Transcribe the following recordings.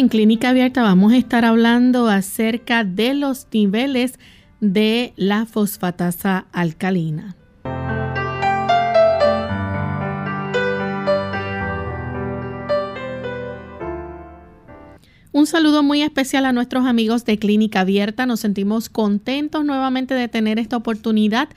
En Clínica Abierta vamos a estar hablando acerca de los niveles de la fosfatasa alcalina. Un saludo muy especial a nuestros amigos de Clínica Abierta. Nos sentimos contentos nuevamente de tener esta oportunidad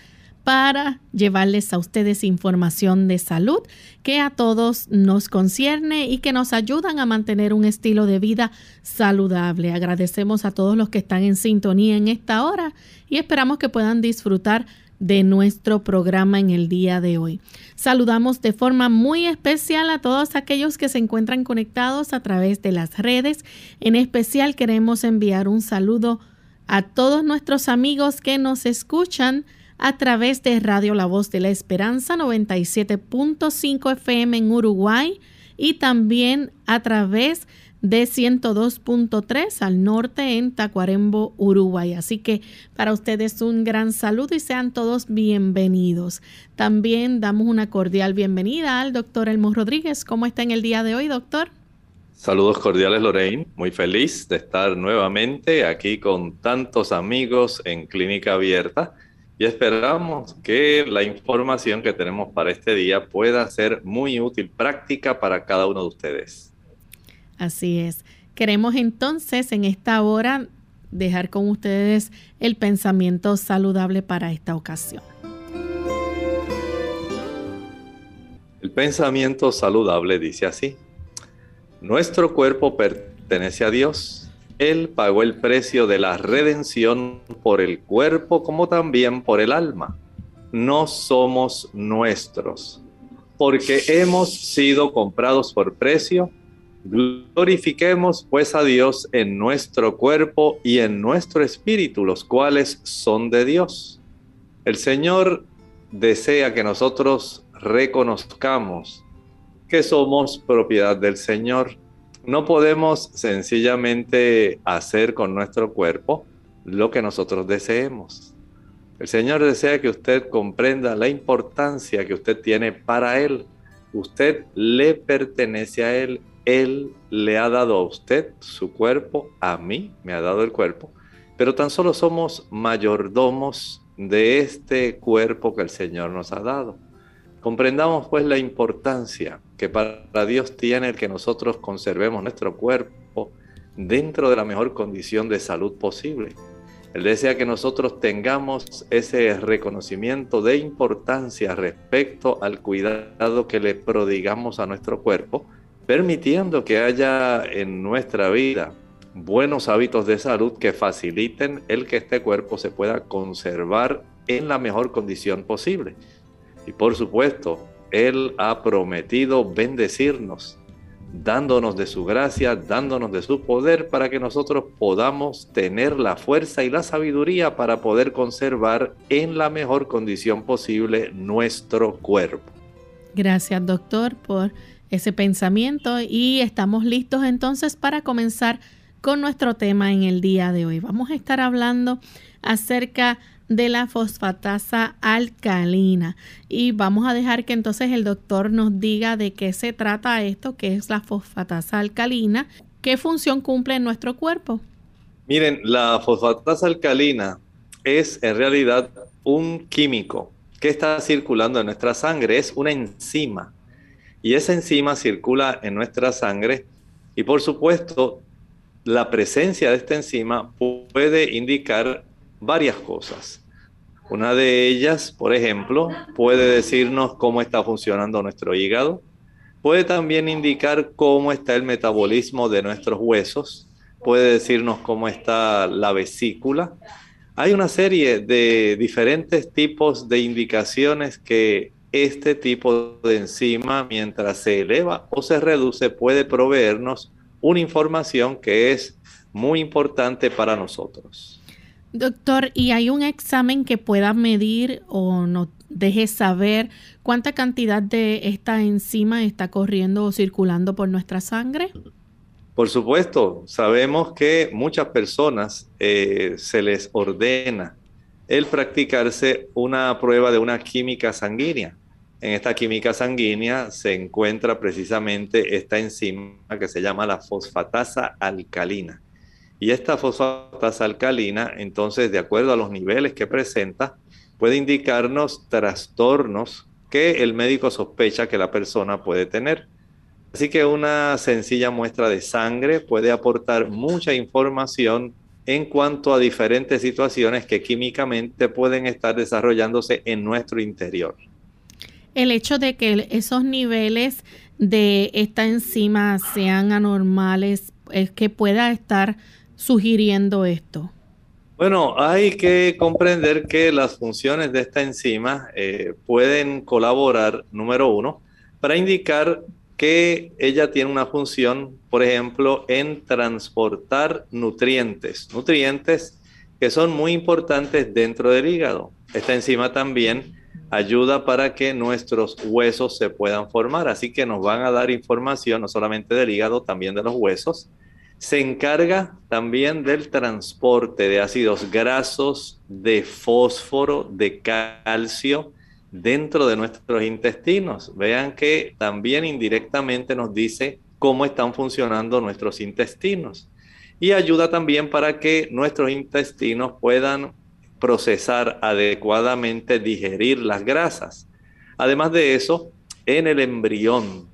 para llevarles a ustedes información de salud que a todos nos concierne y que nos ayudan a mantener un estilo de vida saludable. Agradecemos a todos los que están en sintonía en esta hora y esperamos que puedan disfrutar de nuestro programa en el día de hoy. Saludamos de forma muy especial a todos aquellos que se encuentran conectados a través de las redes. En especial queremos enviar un saludo a todos nuestros amigos que nos escuchan a través de Radio La Voz de la Esperanza 97.5 FM en Uruguay y también a través de de 102.3 al norte en Tacuarembo, Uruguay. Así que para ustedes un gran saludo y sean todos bienvenidos. También damos una cordial bienvenida al doctor Elmo Rodríguez. ¿Cómo está en el día de hoy, doctor? Saludos cordiales, Lorraine. Muy feliz de estar nuevamente aquí con tantos amigos en Clínica Abierta y esperamos que la información que tenemos para este día pueda ser muy útil, práctica para cada uno de ustedes. Así es. Queremos entonces en esta hora dejar con ustedes el pensamiento saludable para esta ocasión. El pensamiento saludable dice así, nuestro cuerpo pertenece a Dios. Él pagó el precio de la redención por el cuerpo como también por el alma. No somos nuestros, porque hemos sido comprados por precio Glorifiquemos pues a Dios en nuestro cuerpo y en nuestro espíritu, los cuales son de Dios. El Señor desea que nosotros reconozcamos que somos propiedad del Señor. No podemos sencillamente hacer con nuestro cuerpo lo que nosotros deseemos. El Señor desea que usted comprenda la importancia que usted tiene para Él. Usted le pertenece a Él él le ha dado a usted su cuerpo, a mí me ha dado el cuerpo, pero tan solo somos mayordomos de este cuerpo que el Señor nos ha dado. Comprendamos pues la importancia que para Dios tiene el que nosotros conservemos nuestro cuerpo dentro de la mejor condición de salud posible. Él desea que nosotros tengamos ese reconocimiento de importancia respecto al cuidado que le prodigamos a nuestro cuerpo, permitiendo que haya en nuestra vida buenos hábitos de salud que faciliten el que este cuerpo se pueda conservar en la mejor condición posible. Y por supuesto, Él ha prometido bendecirnos, dándonos de su gracia, dándonos de su poder para que nosotros podamos tener la fuerza y la sabiduría para poder conservar en la mejor condición posible nuestro cuerpo. Gracias, doctor, por ese pensamiento y estamos listos entonces para comenzar con nuestro tema en el día de hoy. Vamos a estar hablando acerca de la fosfatasa alcalina. Y vamos a dejar que entonces el doctor nos diga de qué se trata esto, qué es la fosfatasa alcalina, qué función cumple en nuestro cuerpo. Miren, la fosfatasa alcalina es en realidad un químico que está circulando en nuestra sangre, es una enzima. Y esa enzima circula en nuestra sangre y por supuesto la presencia de esta enzima puede indicar varias cosas. Una de ellas, por ejemplo, puede decirnos cómo está funcionando nuestro hígado, puede también indicar cómo está el metabolismo de nuestros huesos, puede decirnos cómo está la vesícula, Hay una serie de diferentes tipos de indicaciones que este tipo de enzima, mientras se eleva o se reduce, puede proveernos una información que es muy importante para nosotros. Doctor, ¿y hay un examen que pueda medir o nos deje saber cuánta cantidad de esta enzima está corriendo o circulando por nuestra sangre? Por supuesto, sabemos que muchas personas eh, se les ordena el practicarse una prueba de una química sanguínea. En esta química sanguínea se encuentra precisamente esta enzima que se llama la fosfatasa alcalina. Y esta fosfatasa alcalina, entonces, de acuerdo a los niveles que presenta, puede indicarnos trastornos que el médico sospecha que la persona puede tener. Así que una sencilla muestra de sangre puede aportar mucha información en cuanto a diferentes situaciones que químicamente pueden estar desarrollándose en nuestro interior. El hecho de que esos niveles de esta enzima sean anormales es que pueda estar sugiriendo esto? Bueno, hay que comprender que las funciones de esta enzima eh, pueden colaborar, número uno, para indicar que ella tiene una función, por ejemplo, en transportar nutrientes, nutrientes que son muy importantes dentro del hígado. Esta enzima también ayuda para que nuestros huesos se puedan formar, así que nos van a dar información no solamente del hígado, también de los huesos, se encarga también del transporte de ácidos grasos, de fósforo, de calcio dentro de nuestros intestinos. Vean que también indirectamente nos dice cómo están funcionando nuestros intestinos. Y ayuda también para que nuestros intestinos puedan procesar adecuadamente, digerir las grasas. Además de eso, en el embrión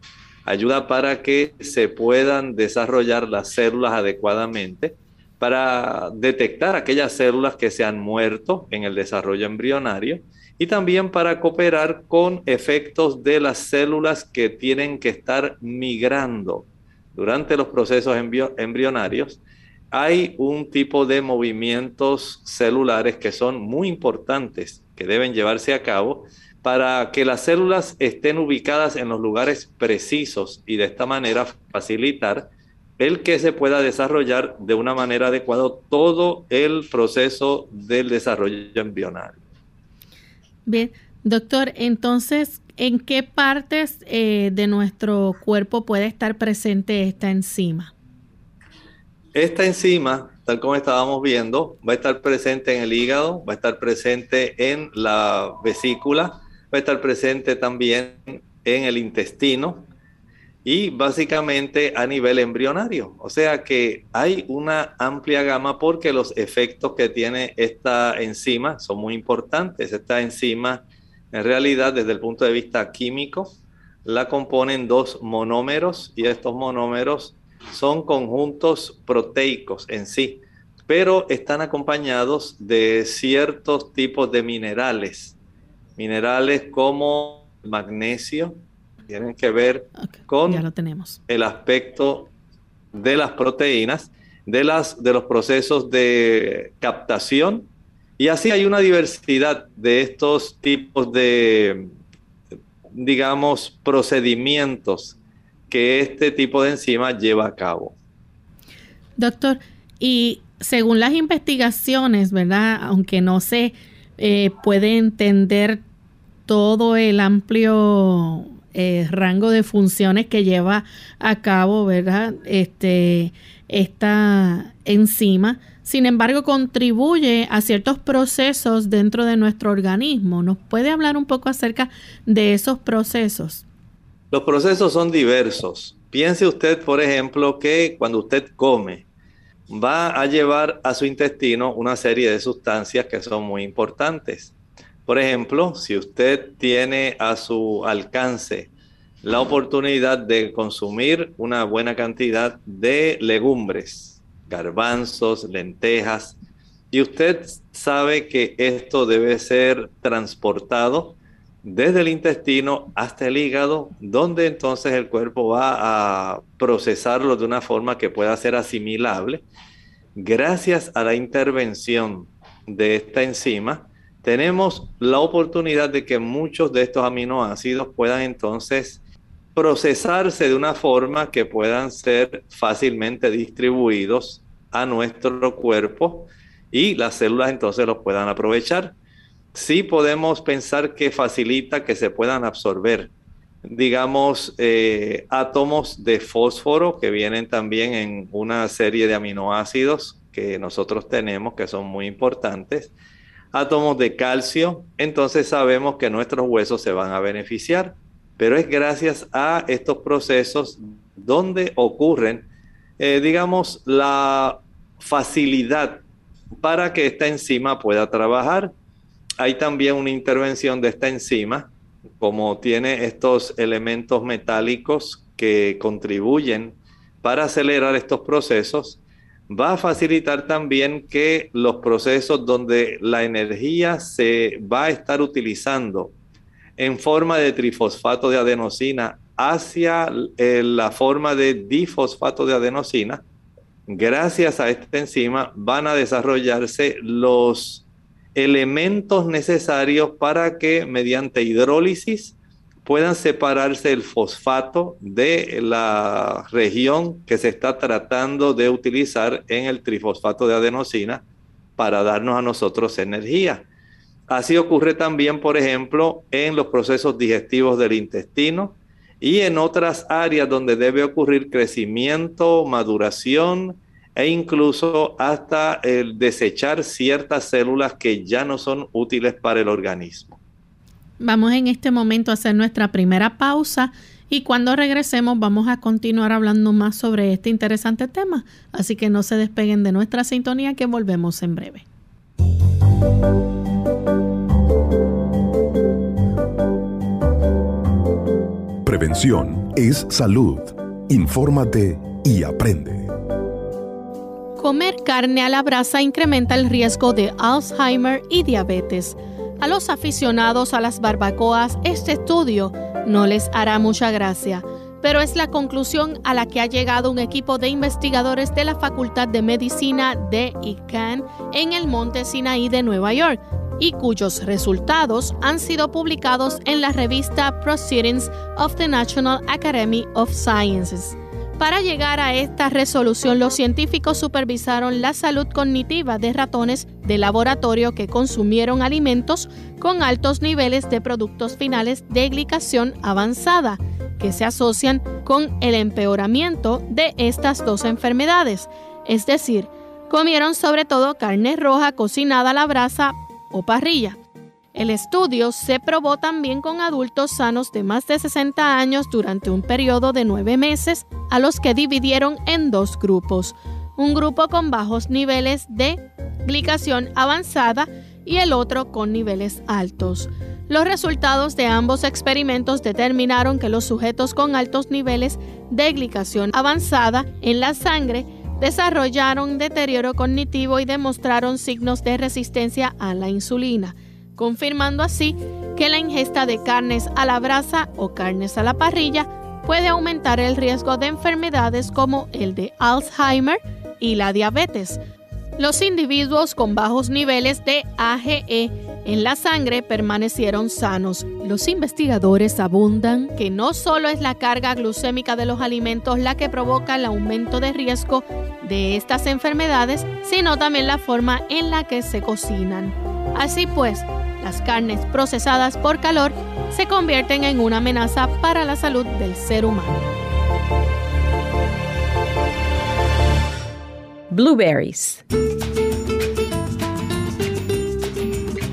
ayuda para que se puedan desarrollar las células adecuadamente, para detectar aquellas células que se han muerto en el desarrollo embrionario y también para cooperar con efectos de las células que tienen que estar migrando durante los procesos embrionarios. Hay un tipo de movimientos celulares que son muy importantes, que deben llevarse a cabo para que las células estén ubicadas en los lugares precisos y de esta manera facilitar el que se pueda desarrollar de una manera adecuada todo el proceso del desarrollo embrionario. Bien, doctor, entonces, ¿en qué partes eh, de nuestro cuerpo puede estar presente esta enzima? Esta enzima, tal como estábamos viendo, va a estar presente en el hígado, va a estar presente en la vesícula, va a estar presente también en el intestino y básicamente a nivel embrionario. O sea que hay una amplia gama porque los efectos que tiene esta enzima son muy importantes. Esta enzima, en realidad, desde el punto de vista químico, la componen dos monómeros y estos monómeros son conjuntos proteicos en sí, pero están acompañados de ciertos tipos de minerales minerales como magnesio, tienen que ver con el aspecto de las proteínas, de, las, de los procesos de captación, y así hay una diversidad de estos tipos de, digamos, procedimientos que este tipo de enzima lleva a cabo. Doctor, y según las investigaciones, ¿verdad? Aunque no se eh, puede entender todo el amplio eh, rango de funciones que lleva a cabo, ¿verdad? Este, esta enzima. Sin embargo, contribuye a ciertos procesos dentro de nuestro organismo. ¿Nos puede hablar un poco acerca de esos procesos? Los procesos son diversos. Piense usted, por ejemplo, que cuando usted come, va a llevar a su intestino una serie de sustancias que son muy importantes. Por ejemplo, si usted tiene a su alcance la oportunidad de consumir una buena cantidad de legumbres, garbanzos, lentejas, y usted sabe que esto debe ser transportado desde el intestino hasta el hígado, donde entonces el cuerpo va a procesarlo de una forma que pueda ser asimilable. Gracias a la intervención de esta enzima, tenemos la oportunidad de que muchos de estos aminoácidos puedan entonces procesarse de una forma que puedan ser fácilmente distribuidos a nuestro cuerpo y las células entonces los puedan aprovechar. Sí podemos pensar que facilita que se puedan absorber, digamos, eh, átomos de fósforo que vienen también en una serie de aminoácidos que nosotros tenemos que son muy importantes, átomos de calcio, entonces sabemos que nuestros huesos se van a beneficiar, pero es gracias a estos procesos donde ocurren, eh, digamos, la facilidad para que esta enzima pueda trabajar. Hay también una intervención de esta enzima, como tiene estos elementos metálicos que contribuyen para acelerar estos procesos, va a facilitar también que los procesos donde la energía se va a estar utilizando en forma de trifosfato de adenosina hacia eh, la forma de difosfato de adenosina, gracias a esta enzima van a desarrollarse los elementos necesarios para que mediante hidrólisis puedan separarse el fosfato de la región que se está tratando de utilizar en el trifosfato de adenosina para darnos a nosotros energía. Así ocurre también, por ejemplo, en los procesos digestivos del intestino y en otras áreas donde debe ocurrir crecimiento, maduración e incluso hasta el desechar ciertas células que ya no son útiles para el organismo. Vamos en este momento a hacer nuestra primera pausa y cuando regresemos vamos a continuar hablando más sobre este interesante tema. Así que no se despeguen de nuestra sintonía que volvemos en breve. Prevención es salud. Infórmate y aprende. Comer carne a la brasa incrementa el riesgo de Alzheimer y diabetes. A los aficionados a las barbacoas, este estudio no les hará mucha gracia, pero es la conclusión a la que ha llegado un equipo de investigadores de la Facultad de Medicina de ICANN en el Monte Sinaí de Nueva York y cuyos resultados han sido publicados en la revista Proceedings of the National Academy of Sciences. Para llegar a esta resolución, los científicos supervisaron la salud cognitiva de ratones de laboratorio que consumieron alimentos con altos niveles de productos finales de glicación avanzada, que se asocian con el empeoramiento de estas dos enfermedades. Es decir, comieron sobre todo carne roja cocinada a la brasa o parrilla. El estudio se probó también con adultos sanos de más de 60 años durante un periodo de nueve meses, a los que dividieron en dos grupos, un grupo con bajos niveles de glicación avanzada y el otro con niveles altos. Los resultados de ambos experimentos determinaron que los sujetos con altos niveles de glicación avanzada en la sangre desarrollaron deterioro cognitivo y demostraron signos de resistencia a la insulina confirmando así que la ingesta de carnes a la brasa o carnes a la parrilla puede aumentar el riesgo de enfermedades como el de Alzheimer y la diabetes. Los individuos con bajos niveles de AGE en la sangre permanecieron sanos. Los investigadores abundan que no solo es la carga glucémica de los alimentos la que provoca el aumento de riesgo de estas enfermedades, sino también la forma en la que se cocinan. Así pues, las carnes procesadas por calor se convierten en una amenaza para la salud del ser humano. Blueberries.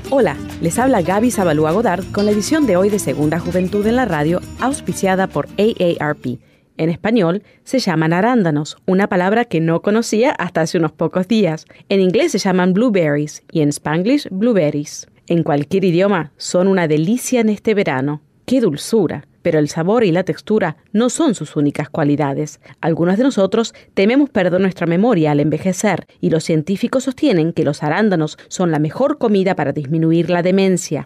Hola, les habla Gaby Zabalúa Godard con la edición de hoy de Segunda Juventud en la Radio, auspiciada por AARP. En español se llaman arándanos, una palabra que no conocía hasta hace unos pocos días. En inglés se llaman blueberries y en spanglish blueberries en cualquier idioma son una delicia en este verano. ¡Qué dulzura! Pero el sabor y la textura no son sus únicas cualidades. Algunos de nosotros tememos perder nuestra memoria al envejecer y los científicos sostienen que los arándanos son la mejor comida para disminuir la demencia.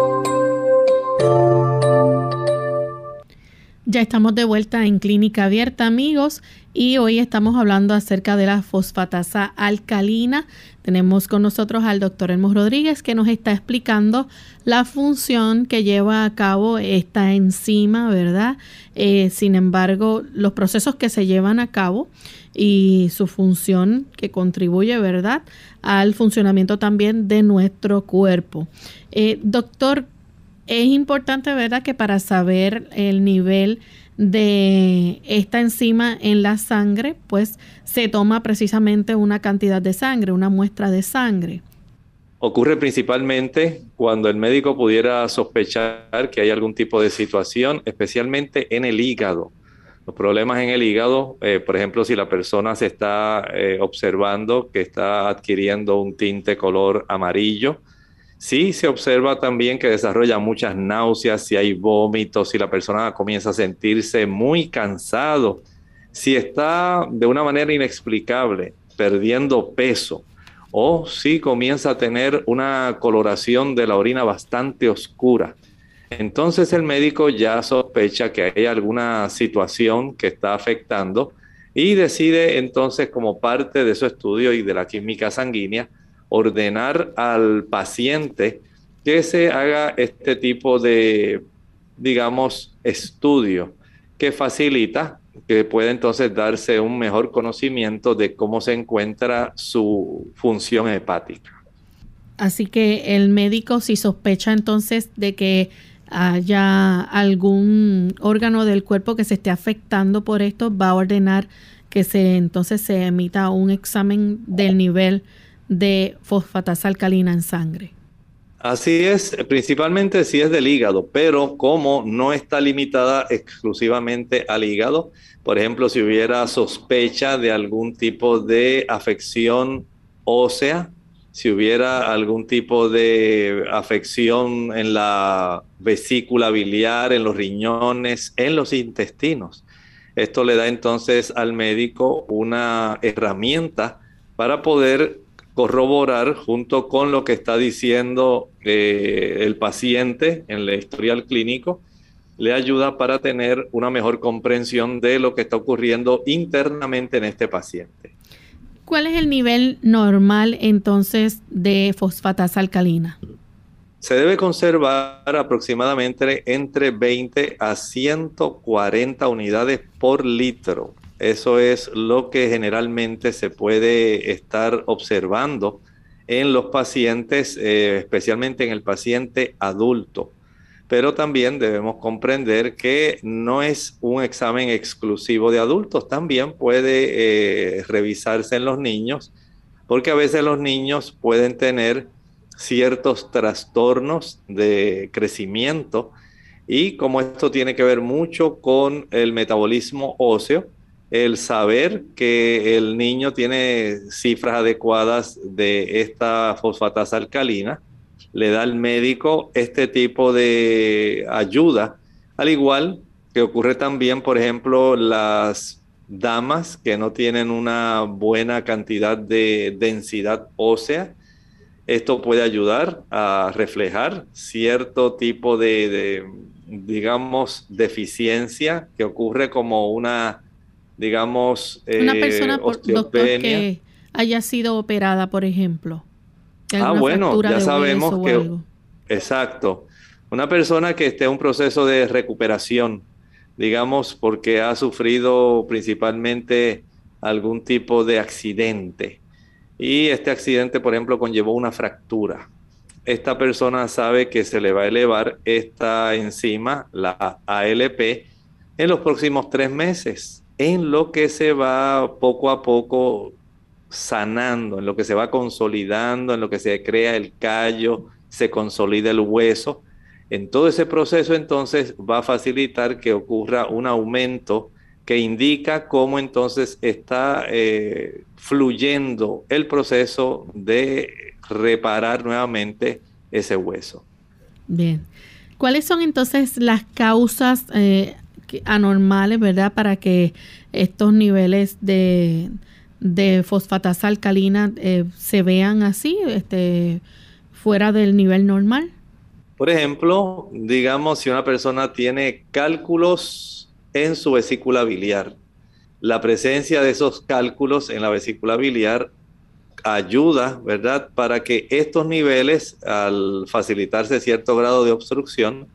Ya estamos de vuelta en Clínica Abierta, amigos, y hoy estamos hablando acerca de la fosfatasa alcalina. Tenemos con nosotros al doctor Elmo Rodríguez que nos está explicando la función que lleva a cabo esta enzima, ¿verdad? Eh, sin embargo, los procesos que se llevan a cabo y su función que contribuye, ¿verdad?, al funcionamiento también de nuestro cuerpo. Eh, doctor, es importante, ¿verdad?, que para saber el nivel de esta enzima en la sangre, pues se toma precisamente una cantidad de sangre, una muestra de sangre. Ocurre principalmente cuando el médico pudiera sospechar que hay algún tipo de situación, especialmente en el hígado. Los problemas en el hígado, eh, por ejemplo, si la persona se está eh, observando que está adquiriendo un tinte color amarillo, Sí, se observa también que desarrolla muchas náuseas, si hay vómitos, si la persona comienza a sentirse muy cansado, si está de una manera inexplicable perdiendo peso o si comienza a tener una coloración de la orina bastante oscura. Entonces el médico ya sospecha que hay alguna situación que está afectando y decide entonces como parte de su estudio y de la química sanguínea ordenar al paciente que se haga este tipo de, digamos, estudio que facilita que pueda entonces darse un mejor conocimiento de cómo se encuentra su función hepática. Así que el médico si sospecha entonces de que haya algún órgano del cuerpo que se esté afectando por esto, va a ordenar que se entonces se emita un examen del nivel de fosfatasa alcalina en sangre. Así es, principalmente si es del hígado, pero como no está limitada exclusivamente al hígado, por ejemplo, si hubiera sospecha de algún tipo de afección ósea, si hubiera algún tipo de afección en la vesícula biliar, en los riñones, en los intestinos. Esto le da entonces al médico una herramienta para poder corroborar junto con lo que está diciendo eh, el paciente en el historial clínico, le ayuda para tener una mejor comprensión de lo que está ocurriendo internamente en este paciente. ¿Cuál es el nivel normal entonces de fosfatasa alcalina? Se debe conservar aproximadamente entre 20 a 140 unidades por litro. Eso es lo que generalmente se puede estar observando en los pacientes, eh, especialmente en el paciente adulto. Pero también debemos comprender que no es un examen exclusivo de adultos, también puede eh, revisarse en los niños, porque a veces los niños pueden tener ciertos trastornos de crecimiento y como esto tiene que ver mucho con el metabolismo óseo, el saber que el niño tiene cifras adecuadas de esta fosfatasa alcalina, le da al médico este tipo de ayuda, al igual que ocurre también, por ejemplo, las damas que no tienen una buena cantidad de densidad ósea. Esto puede ayudar a reflejar cierto tipo de, de digamos, deficiencia que ocurre como una digamos, una persona, eh, doctor, que haya sido operada, por ejemplo. Ah, bueno, ya sabemos que... Exacto. Una persona que esté en un proceso de recuperación digamos, porque ha sufrido principalmente algún tipo de accidente. Y este accidente, por ejemplo, conllevó una fractura. Esta persona sabe que se le va a elevar esta enzima, la ALP, en los próximos tres meses, en lo que se va poco a poco sanando, en lo que se va consolidando, en lo que se crea el callo, se consolida el hueso. En todo ese proceso entonces va a facilitar que ocurra un aumento que indica cómo entonces está eh, fluyendo el proceso de reparar nuevamente ese hueso. Bien. ¿Cuáles son entonces las causas eh, anormales, verdad, para que estos niveles de, de fosfatasa alcalina eh, se vean así, este, fuera del nivel normal? Por ejemplo, digamos si una persona tiene cálculos en su vesícula biliar, la presencia de esos cálculos en la vesícula biliar ayuda, ¿verdad?, para que estos niveles, al facilitarse cierto grado de obstrucción,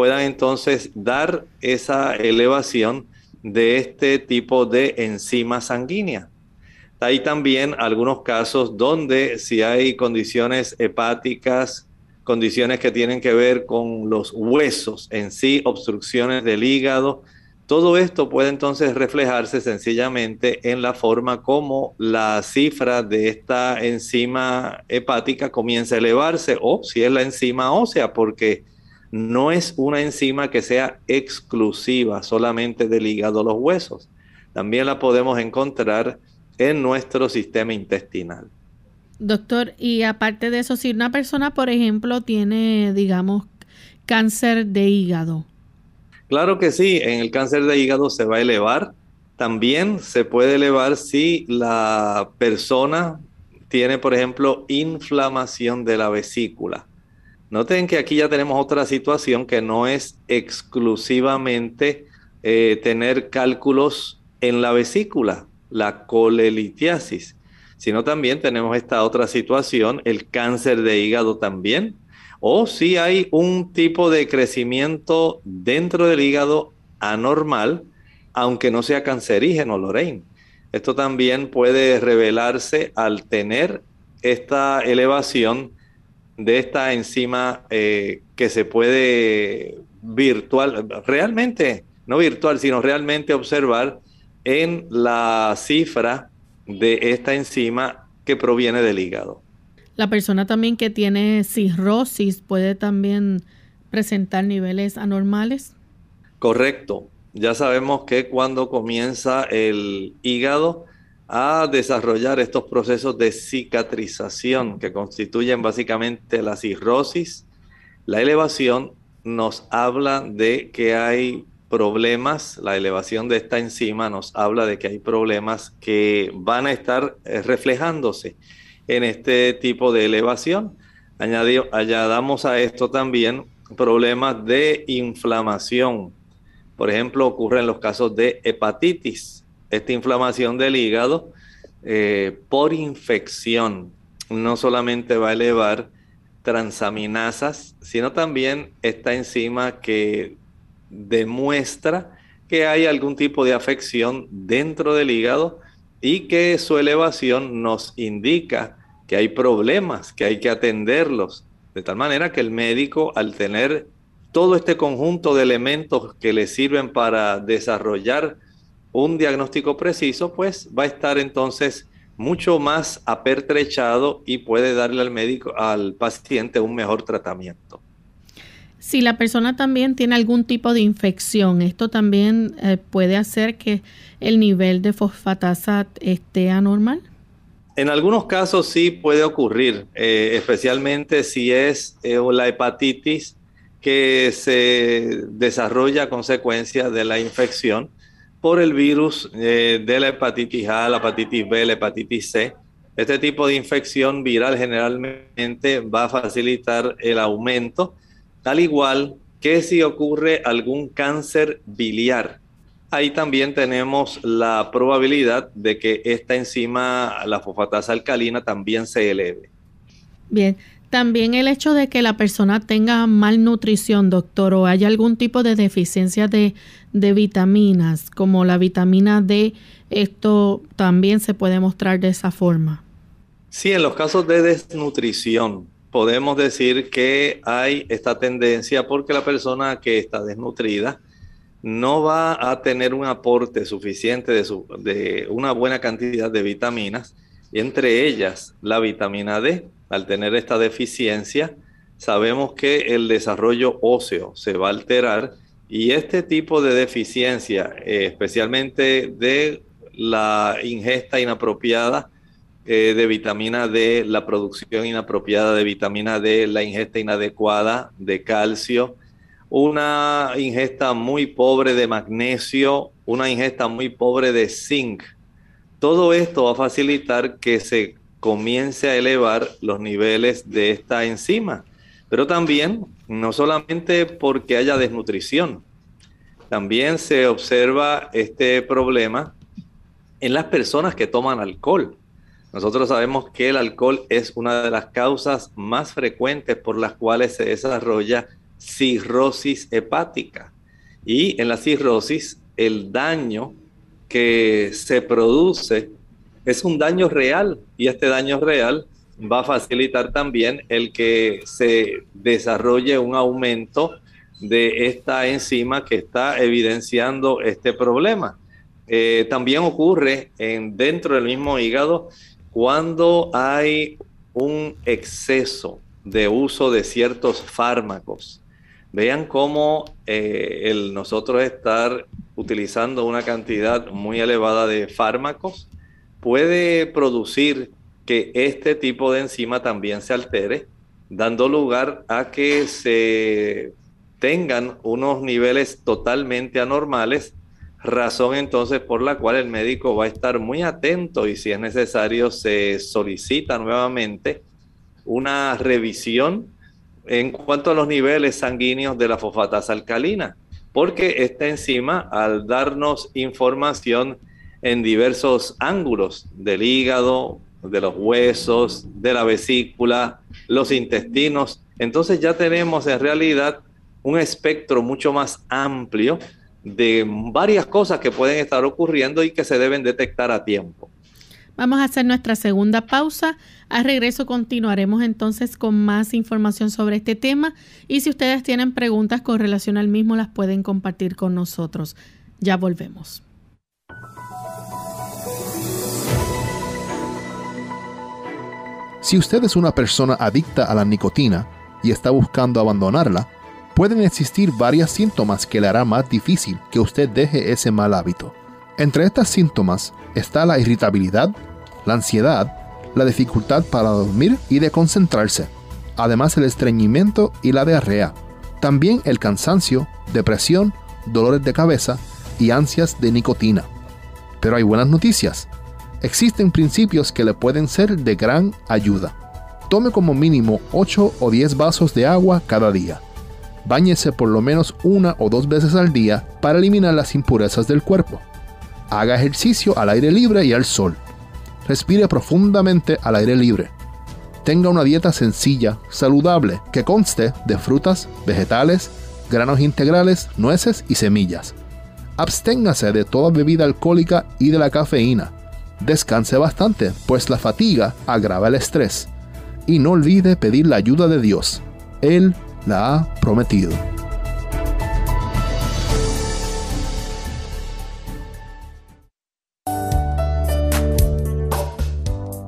puedan entonces dar esa elevación de este tipo de enzima sanguínea. Hay también algunos casos donde si hay condiciones hepáticas, condiciones que tienen que ver con los huesos en sí, obstrucciones del hígado, todo esto puede entonces reflejarse sencillamente en la forma como la cifra de esta enzima hepática comienza a elevarse o si es la enzima ósea, porque no es una enzima que sea exclusiva solamente del hígado los huesos. También la podemos encontrar en nuestro sistema intestinal. Doctor, y aparte de eso, si una persona, por ejemplo, tiene, digamos, cáncer de hígado. Claro que sí, en el cáncer de hígado se va a elevar. También se puede elevar si la persona tiene, por ejemplo, inflamación de la vesícula. Noten que aquí ya tenemos otra situación que no es exclusivamente eh, tener cálculos en la vesícula la colelitiasis, sino también tenemos esta otra situación, el cáncer de hígado también, o si hay un tipo de crecimiento dentro del hígado anormal, aunque no sea cancerígeno, Lorraine. Esto también puede revelarse al tener esta elevación de esta enzima eh, que se puede virtual, realmente, no virtual, sino realmente observar en la cifra de esta enzima que proviene del hígado. La persona también que tiene cirrosis puede también presentar niveles anormales. Correcto. Ya sabemos que cuando comienza el hígado a desarrollar estos procesos de cicatrización que constituyen básicamente la cirrosis, la elevación nos habla de que hay problemas, la elevación de esta enzima nos habla de que hay problemas que van a estar eh, reflejándose en este tipo de elevación. Añadamos a esto también problemas de inflamación. Por ejemplo, ocurre en los casos de hepatitis. Esta inflamación del hígado eh, por infección no solamente va a elevar transaminasas, sino también esta enzima que demuestra que hay algún tipo de afección dentro del hígado y que su elevación nos indica que hay problemas, que hay que atenderlos. De tal manera que el médico, al tener todo este conjunto de elementos que le sirven para desarrollar un diagnóstico preciso, pues va a estar entonces mucho más apertrechado y puede darle al médico, al paciente un mejor tratamiento. Si la persona también tiene algún tipo de infección, esto también eh, puede hacer que el nivel de fosfatasa esté anormal. En algunos casos sí puede ocurrir, eh, especialmente si es eh, la hepatitis que se desarrolla a consecuencia de la infección por el virus de la hepatitis A, la hepatitis B, la hepatitis C. Este tipo de infección viral generalmente va a facilitar el aumento al igual que si ocurre algún cáncer biliar. Ahí también tenemos la probabilidad de que esta enzima, la fosfatasa alcalina, también se eleve. Bien, También el hecho de que la persona tenga malnutrición, doctor, o haya algún tipo de deficiencia de, vitaminas, como la vitamina D, esto también se puede mostrar de esa forma. Sí, en los casos de desnutrición, podemos decir que hay esta tendencia porque la persona que está desnutrida no va a tener un aporte suficiente de, una buena cantidad de vitaminas, entre ellas la vitamina D. Al tener esta deficiencia, sabemos que el desarrollo óseo se va a alterar y este tipo de deficiencia, eh, especialmente de la ingesta inapropiada eh, de vitamina D, la producción inapropiada de vitamina D, la ingesta inadecuada de calcio, una ingesta muy pobre de magnesio, una ingesta muy pobre de zinc. Todo esto va a facilitar que se comience a elevar los niveles de esta enzima. Pero también, no solamente porque haya desnutrición, también se observa este problema en las personas que toman alcohol. Nosotros sabemos que el alcohol es una de las causas más frecuentes por las cuales se desarrolla cirrosis hepática. Y en la cirrosis, el daño que se produce es un daño real y este daño real va a facilitar también el que se desarrolle un aumento de esta enzima que está evidenciando este problema. Eh, también ocurre en, dentro del mismo hígado cuando hay un exceso de uso de ciertos fármacos Vean cómo eh, el nosotros estar utilizando una cantidad muy elevada de fármacos puede producir que este tipo de enzima también se altere, dando lugar a que se tengan unos niveles totalmente anormales, razón entonces por la cual el médico va a estar muy atento y si es necesario se solicita nuevamente una revisión en cuanto a los niveles sanguíneos de la fosfatasa alcalina, porque esta enzima, al darnos información en diversos ángulos del hígado, de los huesos, de la vesícula, los intestinos, entonces ya tenemos en realidad un espectro mucho más amplio de varias cosas que pueden estar ocurriendo y que se deben detectar a tiempo. Vamos a hacer nuestra segunda pausa. Al regreso continuaremos entonces con más información sobre este tema y si ustedes tienen preguntas con relación al mismo las pueden compartir con nosotros. Ya volvemos. Si usted es una persona adicta a la nicotina y está buscando abandonarla, pueden existir varios síntomas que le harán más difícil que usted deje ese mal hábito. Entre estos síntomas está la irritabilidad, la ansiedad, la dificultad para dormir y de concentrarse, además el estreñimiento y la diarrea, también el cansancio, depresión, dolores de cabeza y ansias de nicotina. Pero hay buenas noticias. Existen principios que le pueden ser de gran ayuda. Tome como mínimo 8 o 10 vasos de agua cada día. Báñese por lo menos una o dos veces al día para eliminar las impurezas del cuerpo. Haga ejercicio al aire libre y al sol respire profundamente al aire libre. Tenga una dieta sencilla, saludable, que conste de frutas, vegetales, granos integrales, nueces y semillas. Absténgase de toda bebida alcohólica y de la cafeína. Descanse bastante, pues la fatiga agrava el estrés. Y no olvide pedir la ayuda de Dios. Él la ha prometido.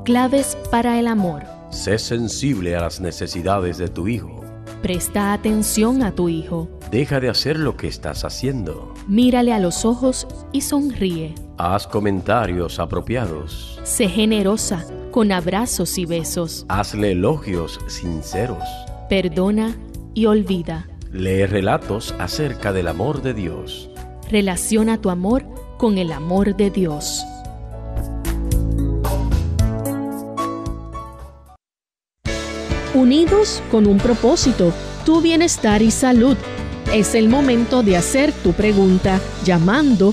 Claves para el amor. Sé sensible a las necesidades de tu hijo. Presta atención a tu hijo. Deja de hacer lo que estás haciendo. Mírale a los ojos y sonríe. Haz comentarios apropiados. Sé generosa con abrazos y besos. Hazle elogios sinceros. Perdona y olvida. Lee relatos acerca del amor de Dios. Relaciona tu amor con el amor de Dios. unidos con un propósito, tu bienestar y salud. Es el momento de hacer tu pregunta llamando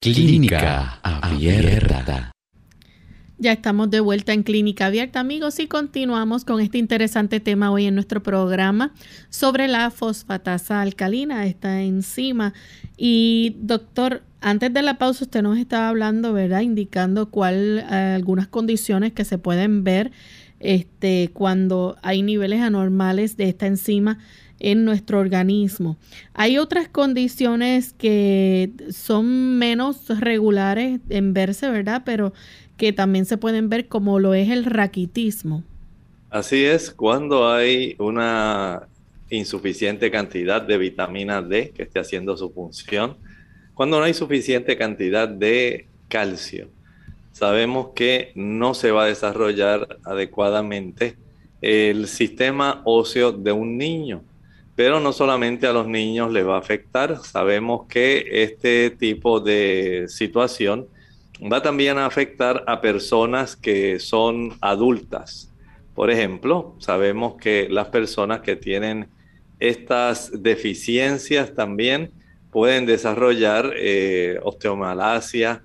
Clínica Abierta. Ya estamos de vuelta en Clínica Abierta, amigos, y continuamos con este interesante tema hoy en nuestro programa sobre la fosfatasa alcalina, esta enzima. Y doctor, antes de la pausa usted nos estaba hablando, ¿verdad? Indicando cuál eh, algunas condiciones que se pueden ver este, cuando hay niveles anormales de esta enzima en nuestro organismo. Hay otras condiciones que son menos regulares en verse, ¿verdad? Pero que también se pueden ver como lo es el raquitismo. Así es, cuando hay una insuficiente cantidad de vitamina D que esté haciendo su función, cuando no hay suficiente cantidad de calcio, sabemos que no se va a desarrollar adecuadamente el sistema óseo de un niño. Pero no solamente a los niños les va a afectar, sabemos que este tipo de situación va también a afectar a personas que son adultas. Por ejemplo, sabemos que las personas que tienen estas deficiencias también pueden desarrollar eh, osteomalacia,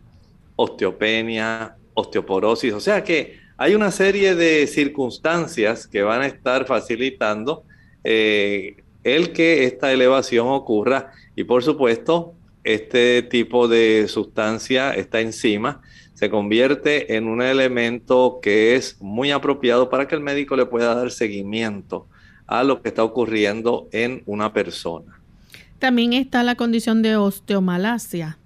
osteopenia, osteoporosis. O sea que hay una serie de circunstancias que van a estar facilitando eh, el que esta elevación ocurra y por supuesto este tipo de sustancia, esta enzima, se convierte en un elemento que es muy apropiado para que el médico le pueda dar seguimiento a lo que está ocurriendo en una persona. También está la condición de osteomalacia.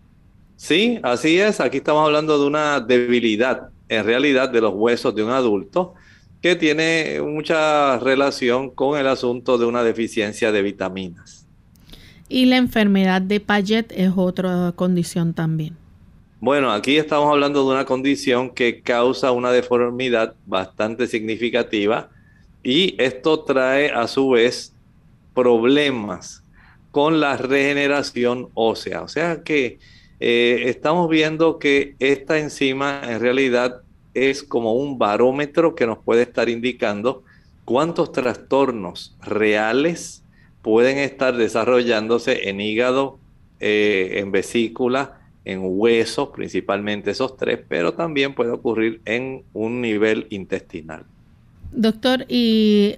Sí, así es. Aquí estamos hablando de una debilidad en realidad de los huesos de un adulto que tiene mucha relación con el asunto de una deficiencia de vitaminas. Y la enfermedad de Paget es otra condición también. Bueno, aquí estamos hablando de una condición que causa una deformidad bastante significativa y esto trae a su vez problemas con la regeneración ósea. O sea que eh, estamos viendo que esta enzima en realidad es como un barómetro que nos puede estar indicando cuántos trastornos reales pueden estar desarrollándose en hígado, eh, en vesícula, en huesos, principalmente esos tres, pero también puede ocurrir en un nivel intestinal. Doctor, y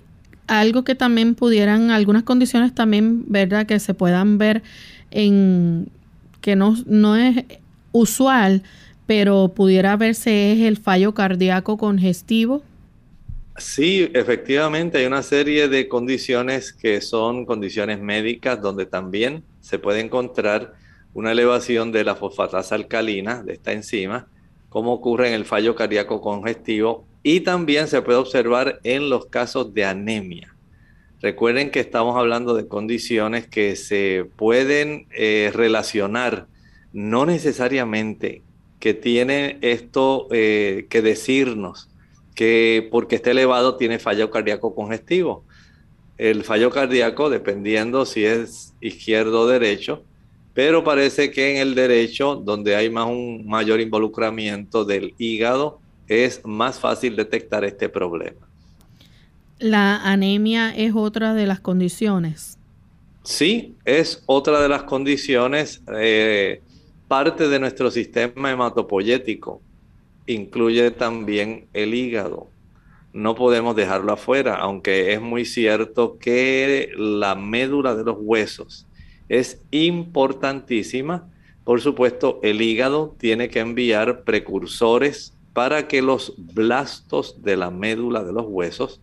algo que también pudieran, algunas condiciones también, ¿verdad? Que se puedan ver en, que no, no es usual, pero pudiera verse es el fallo cardíaco congestivo. Sí, efectivamente hay una serie de condiciones que son condiciones médicas donde también se puede encontrar una elevación de la fosfatasa alcalina, de esta enzima, como ocurre en el fallo cardíaco congestivo y también se puede observar en los casos de anemia. Recuerden que estamos hablando de condiciones que se pueden eh, relacionar, no necesariamente que tiene esto eh, que decirnos que porque esté elevado tiene fallo cardíaco congestivo. El fallo cardíaco, dependiendo si es izquierdo o derecho, pero parece que en el derecho, donde hay más un mayor involucramiento del hígado, es más fácil detectar este problema. ¿La anemia es otra de las condiciones? Sí, es otra de las condiciones, eh, parte de nuestro sistema hematopoyético incluye también el hígado. No podemos dejarlo afuera, aunque es muy cierto que la médula de los huesos es importantísima. Por supuesto, el hígado tiene que enviar precursores para que los blastos de la médula de los huesos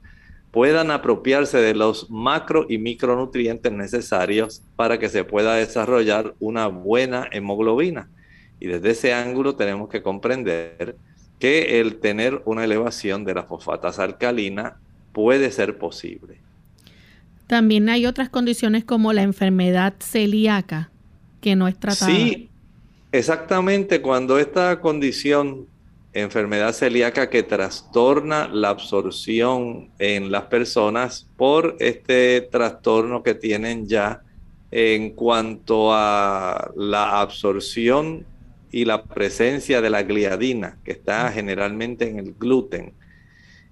puedan apropiarse de los macro y micronutrientes necesarios para que se pueda desarrollar una buena hemoglobina. Y desde ese ángulo tenemos que comprender que el tener una elevación de la fosfatasa alcalina puede ser posible. También hay otras condiciones como la enfermedad celíaca que no es tratada. Sí, exactamente. Cuando esta condición enfermedad celíaca que trastorna la absorción en las personas por este trastorno que tienen ya en cuanto a la absorción y la presencia de la gliadina, que está generalmente en el gluten.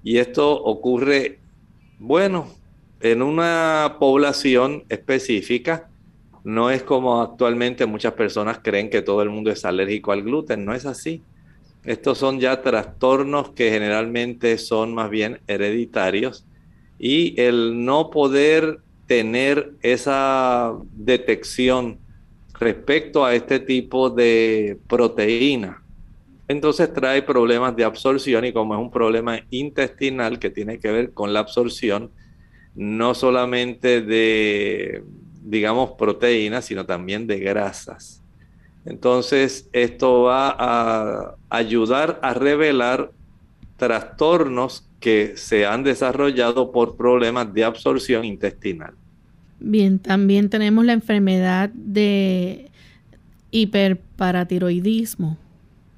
Y esto ocurre, bueno, en una población específica, no es como actualmente muchas personas creen que todo el mundo es alérgico al gluten, no es así. Estos son ya trastornos que generalmente son más bien hereditarios y el no poder tener esa detección respecto a este tipo de proteína, entonces trae problemas de absorción y como es un problema intestinal que tiene que ver con la absorción, no solamente de, digamos, proteínas, sino también de grasas. Entonces, esto va a ayudar a revelar trastornos que se han desarrollado por problemas de absorción intestinal. Bien, también tenemos la enfermedad de hiperparatiroidismo.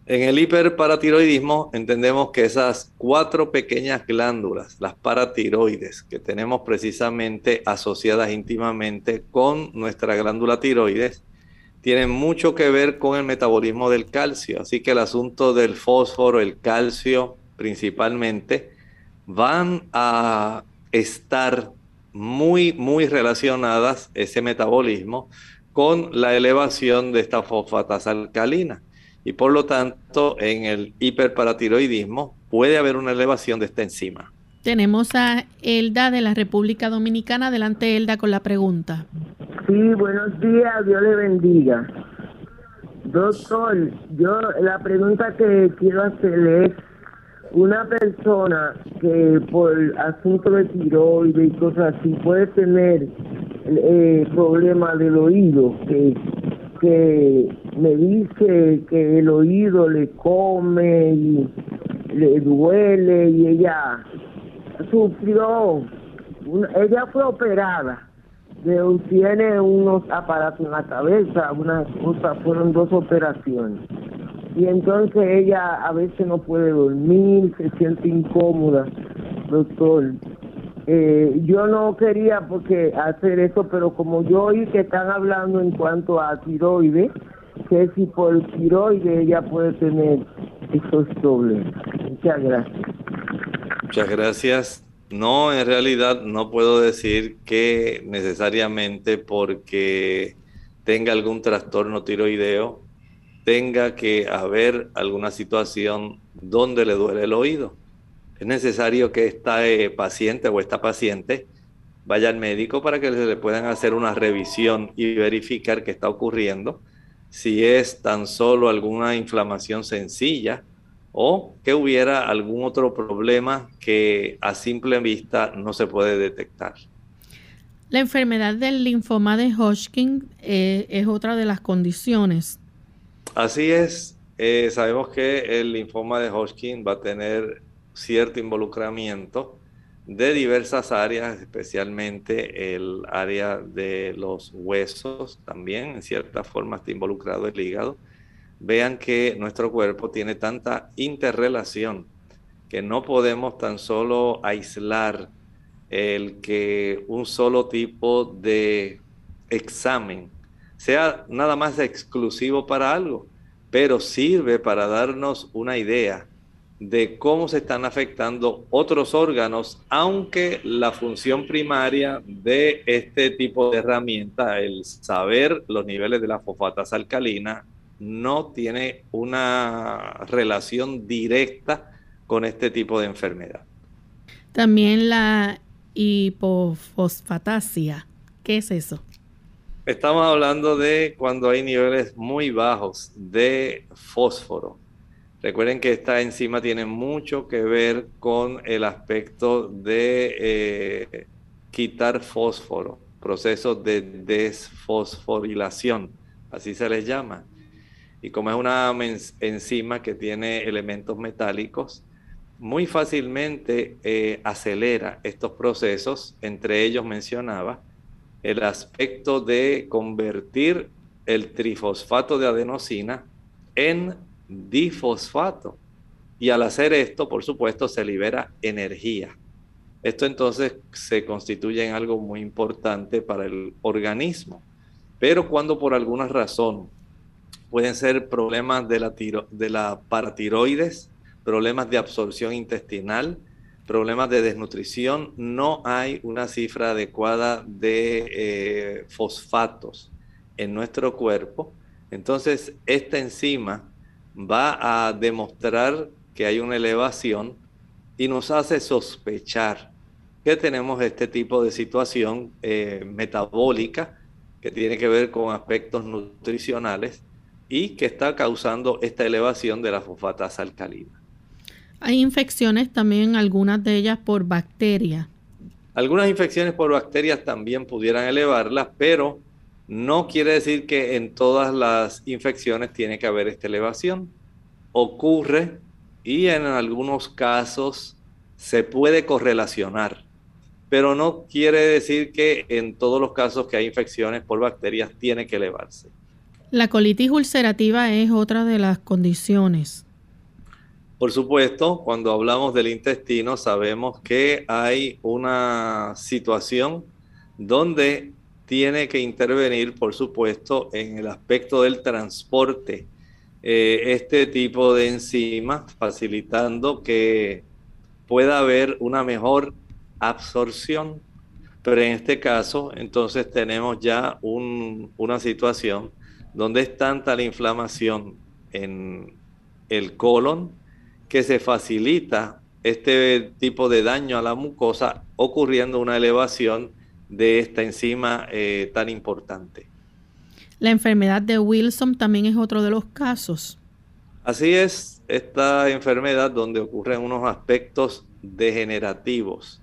En el hiperparatiroidismo entendemos que esas cuatro pequeñas glándulas, las paratiroides, que tenemos precisamente asociadas íntimamente con nuestra glándula tiroides, tienen mucho que ver con el metabolismo del calcio. Así que el asunto del fósforo, el calcio principalmente, van a estar muy, muy relacionadas, ese metabolismo, con la elevación de esta fosfatasa alcalina y por lo tanto en el hiperparatiroidismo puede haber una elevación de esta enzima. Tenemos a Elda de la República Dominicana. Adelante, Elda, con la pregunta. Sí, buenos días, Dios le bendiga. Doctor, yo la pregunta que quiero hacerle es, una persona que por asunto de tiroides y cosas así puede tener eh, problemas del oído, que que me dice que el oído le come y le duele y ella sufrió, ella fue operada, de, tiene unos aparatos en la cabeza, una cosa, fueron dos operaciones. Y entonces ella a veces no puede dormir, se siente incómoda, doctor. Eh, yo no quería porque hacer eso, pero como yo oí que están hablando en cuanto a tiroides, que si por tiroides ella puede tener esos problemas. Muchas gracias. Muchas gracias. No, en realidad no puedo decir que necesariamente porque tenga algún trastorno tiroideo tenga que haber alguna situación donde le duele el oído es necesario que esta eh, paciente o esta paciente vaya al médico para que le puedan hacer una revisión y verificar qué está ocurriendo, si es tan solo alguna inflamación sencilla o que hubiera algún otro problema que a simple vista no se puede detectar. La enfermedad del linfoma de Hodgkin eh, es otra de las condiciones. Así es. Eh, sabemos que el linfoma de Hodgkin va a tener cierto involucramiento de diversas áreas, especialmente el área de los huesos, también en cierta forma está involucrado el hígado. Vean que nuestro cuerpo tiene tanta interrelación que no podemos tan solo aislar el que un solo tipo de examen sea nada más exclusivo para algo, pero sirve para darnos una idea de cómo se están afectando otros órganos, aunque la función primaria de este tipo de herramienta, el saber los niveles de la fosfatasa alcalina, no tiene una relación directa con este tipo de enfermedad. También la hipofosfatasia, ¿qué es eso? Estamos hablando de cuando hay niveles muy bajos de fósforo Recuerden que esta enzima tiene mucho que ver con el aspecto de eh, quitar fósforo, procesos de desfosforilación, así se les llama. Y como es una enzima que tiene elementos metálicos, muy fácilmente eh, acelera estos procesos, entre ellos mencionaba el aspecto de convertir el trifosfato de adenosina en difosfato. Y al hacer esto, por supuesto, se libera energía. Esto entonces se constituye en algo muy importante para el organismo. Pero cuando por alguna razón pueden ser problemas de la, de la paratiroides, problemas de absorción intestinal, problemas de desnutrición, no hay una cifra adecuada de eh, fosfatos en nuestro cuerpo, entonces esta enzima va a demostrar que hay una elevación y nos hace sospechar que tenemos este tipo de situación eh, metabólica que tiene que ver con aspectos nutricionales y que está causando esta elevación de la fosfatasa alcalina. Hay infecciones también, algunas de ellas por bacterias. Algunas infecciones por bacterias también pudieran elevarlas, pero no quiere decir que en todas las infecciones tiene que haber esta elevación. Ocurre y en algunos casos se puede correlacionar, pero no quiere decir que en todos los casos que hay infecciones por bacterias tiene que elevarse. La colitis ulcerativa es otra de las condiciones. Por supuesto, cuando hablamos del intestino sabemos que hay una situación donde tiene que intervenir, por supuesto, en el aspecto del transporte eh, este tipo de enzimas, facilitando que pueda haber una mejor absorción. Pero en este caso, entonces tenemos ya una situación donde es tanta la inflamación en el colon, que se facilita este tipo de daño a la mucosa ocurriendo una elevación de esta enzima eh, tan importante. La enfermedad de Wilson también es otro de los casos. Así es, esta enfermedad donde ocurren unos aspectos degenerativos,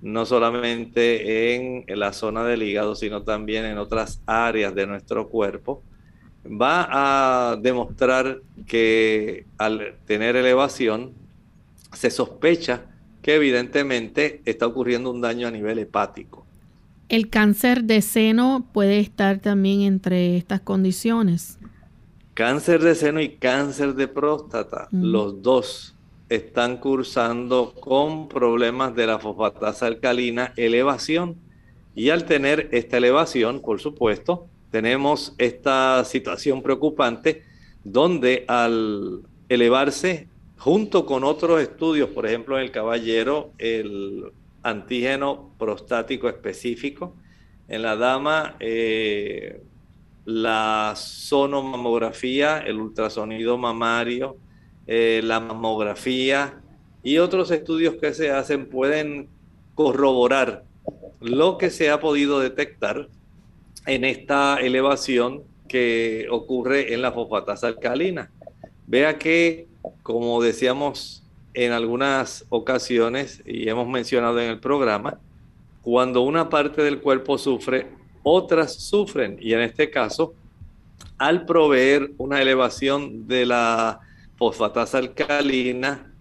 no solamente en la zona del hígado, sino también en otras áreas de nuestro cuerpo, va a demostrar que al tener elevación se sospecha que evidentemente está ocurriendo un daño a nivel hepático. ¿El cáncer de seno puede estar también entre estas condiciones? Cáncer de seno y cáncer de próstata, los dos están cursando con problemas de la fosfatasa alcalina, elevación. Y al tener esta elevación, por supuesto, tenemos esta situación preocupante donde al elevarse junto con otros estudios, por ejemplo en el caballero, el antígeno prostático específico, en la dama eh, la sonomamografía, el ultrasonido mamario, eh, la mamografía y otros estudios que se hacen pueden corroborar lo que se ha podido detectar en esta elevación que ocurre en la fosfatasa alcalina. Vea que, como decíamos en algunas ocasiones y hemos mencionado en el programa, cuando una parte del cuerpo sufre, otras sufren. Y en este caso, al proveer una elevación de la fosfatasa alcalina,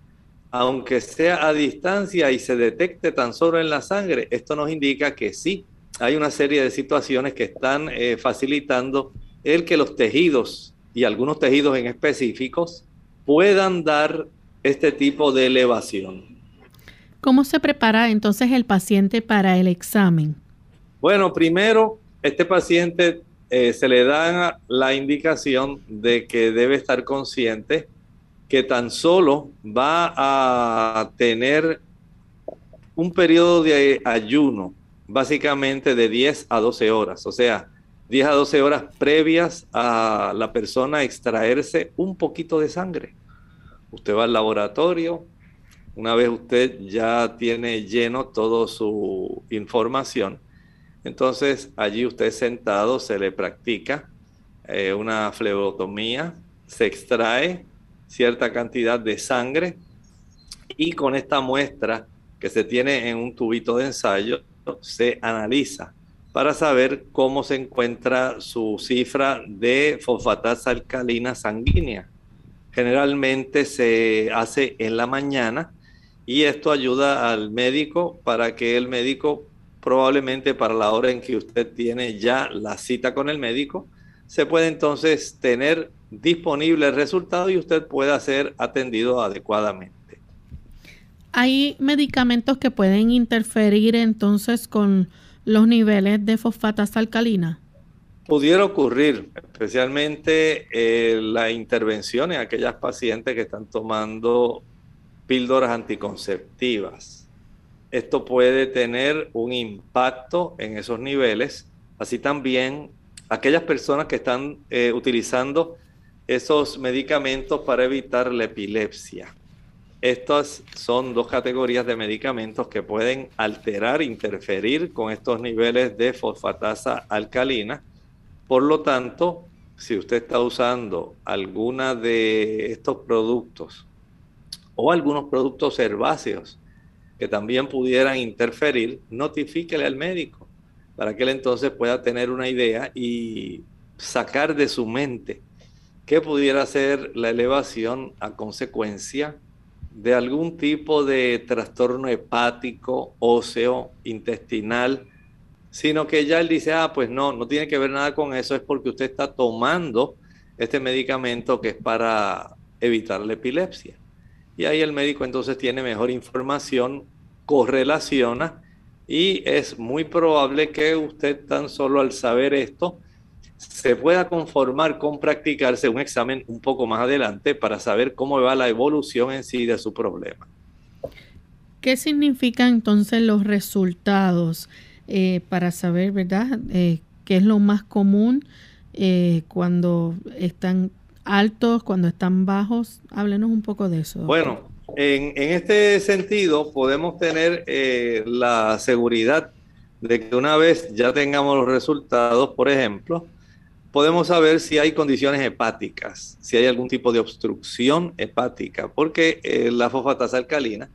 aunque sea a distancia y se detecte tan solo en la sangre, esto nos indica que sí, hay una serie de situaciones que están eh, facilitando el que los tejidos y algunos tejidos en específicos puedan dar este tipo de elevación. ¿Cómo se prepara entonces el paciente para el examen? Bueno, primero, este paciente eh, se le da la indicación de que debe estar consciente que tan solo va a tener un periodo de ayuno básicamente de 10 a 12 horas, o sea, 10 a 12 horas previas a la persona extraerse un poquito de sangre. Usted va al laboratorio, una vez usted ya tiene lleno toda su información, entonces allí usted sentado se le practica eh, una flebotomía, se extrae cierta cantidad de sangre y con esta muestra que se tiene en un tubito de ensayo, se analiza para saber cómo se encuentra su cifra de fosfatasa alcalina sanguínea. Generalmente se hace en la mañana y esto ayuda al médico para que el médico probablemente para la hora en que usted tiene ya la cita con el médico, se puede entonces tener disponible el resultado y usted pueda ser atendido adecuadamente. ¿Hay medicamentos que pueden interferir entonces con los niveles de fosfatas alcalinas? Pudiera ocurrir, especialmente eh, la intervención en aquellas pacientes que están tomando píldoras anticonceptivas. Esto puede tener un impacto en esos niveles, así también aquellas personas que están eh, utilizando esos medicamentos para evitar la epilepsia. Estas son dos categorías de medicamentos que pueden alterar, interferir con estos niveles de fosfatasa alcalina. Por lo tanto, si usted está usando alguna de estos productos o algunos productos herbáceos que también pudieran interferir, notifíquele al médico para que él entonces pueda tener una idea y sacar de su mente qué pudiera ser la elevación a consecuencia de algún tipo de trastorno hepático, óseo, intestinal, sino que ya él dice, ah, pues no, no tiene que ver nada con eso, es porque usted está tomando este medicamento que es para evitar la epilepsia. Y ahí el médico entonces tiene mejor información, correlaciona y es muy probable que usted tan solo al saber esto se pueda conformar con practicarse un examen un poco más adelante para saber cómo va la evolución en sí de su problema. ¿Qué significan entonces los resultados eh, para saber, verdad, eh, qué es lo más común eh, cuando están altos, cuando están bajos? Háblenos un poco de eso. Bueno, en, en, este sentido podemos tener la seguridad de que una vez ya tengamos los resultados, por ejemplo, podemos saber si hay condiciones hepáticas, si hay algún tipo de obstrucción hepática, porque eh, la fosfatasa alcalina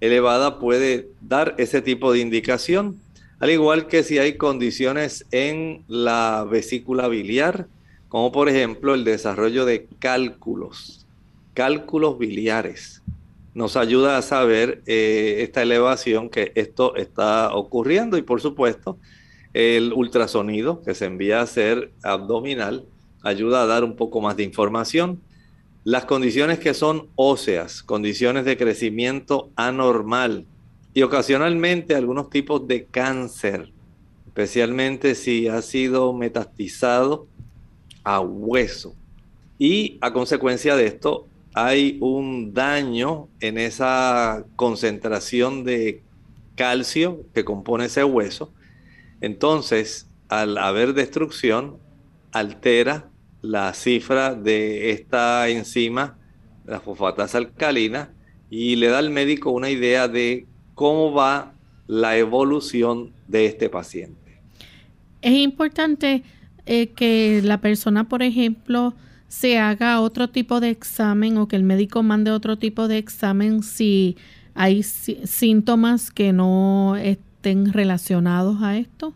elevada puede dar ese tipo de indicación, al igual que si hay condiciones en la vesícula biliar, como por ejemplo el desarrollo de cálculos, cálculos biliares. Nos ayuda a saber eh, esta elevación que esto está ocurriendo y por supuesto el ultrasonido que se envía a hacer abdominal ayuda a dar un poco más de información. Las condiciones que son óseas, condiciones de crecimiento anormal y ocasionalmente algunos tipos de cáncer, especialmente si ha sido metastizado a hueso. Y a consecuencia de esto hay un daño en esa concentración de calcio que compone ese hueso entonces, al haber destrucción, altera la cifra de esta enzima, la fosfatasa alcalina, y le da al médico una idea de cómo va la evolución de este paciente. Es importante eh, que la persona, por ejemplo, se haga otro tipo de examen o que el médico mande otro tipo de examen si hay síntomas que no estén relacionados a esto?